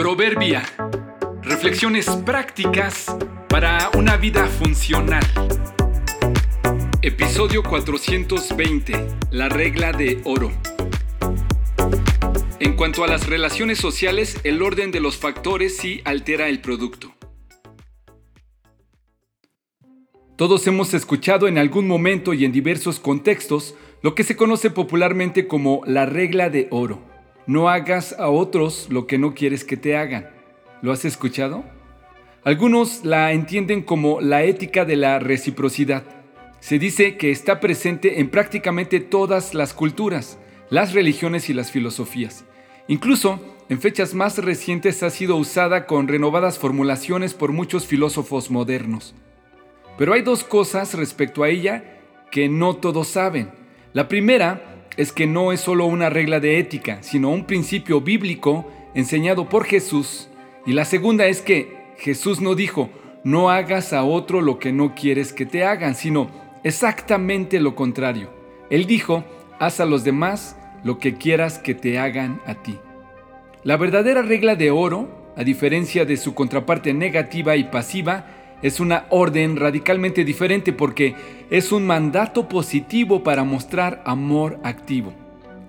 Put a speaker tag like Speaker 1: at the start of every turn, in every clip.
Speaker 1: Proverbia. Reflexiones prácticas para una vida funcional. Episodio 420. La regla de oro. En cuanto a las relaciones sociales, el orden de los factores sí altera el producto. Todos hemos escuchado en algún momento y en diversos contextos lo que se conoce popularmente como la regla de oro. No hagas a otros lo que no quieres que te hagan. ¿Lo has escuchado? Algunos la entienden como la ética de la reciprocidad. Se dice que está presente en prácticamente todas las culturas, las religiones y las filosofías. Incluso en fechas más recientes ha sido usada con renovadas formulaciones por muchos filósofos modernos. Pero hay dos cosas respecto a ella que no todos saben. La primera es que no es solo una regla de ética, sino un principio bíblico enseñado por Jesús. Y la segunda es que Jesús no dijo, no hagas a otro lo que no quieres que te hagan, sino exactamente lo contrario. Él dijo, haz a los demás lo que quieras que te hagan a ti. La verdadera regla de oro, a diferencia de su contraparte negativa y pasiva, es una orden radicalmente diferente porque es un mandato positivo para mostrar amor activo.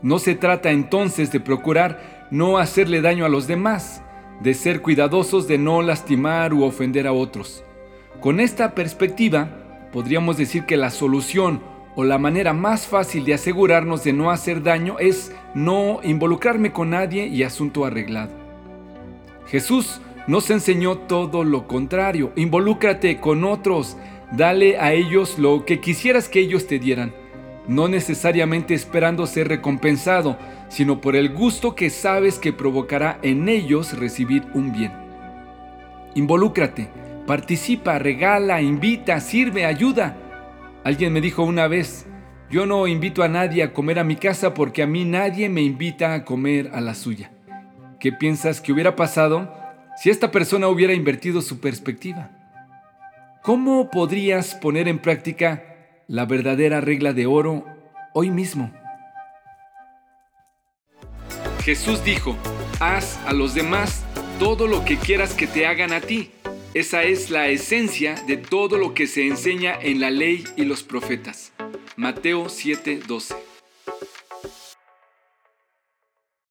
Speaker 1: No se trata entonces de procurar no hacerle daño a los demás, de ser cuidadosos de no lastimar u ofender a otros. Con esta perspectiva, podríamos decir que la solución o la manera más fácil de asegurarnos de no hacer daño es no involucrarme con nadie y asunto arreglado. Jesús nos enseñó todo lo contrario. Involúcrate con otros, dale a ellos lo que quisieras que ellos te dieran, no necesariamente esperando ser recompensado, sino por el gusto que sabes que provocará en ellos recibir un bien. Involúcrate, participa, regala, invita, sirve, ayuda. Alguien me dijo una vez, yo no invito a nadie a comer a mi casa porque a mí nadie me invita a comer a la suya. ¿Qué piensas que hubiera pasado si esta persona hubiera invertido su perspectiva? ¿Cómo podrías poner en práctica la verdadera regla de oro hoy mismo? Jesús dijo, haz a los demás todo lo que quieras que te hagan a ti. Esa es la esencia de todo lo que se enseña en la ley y los profetas. Mateo 7:12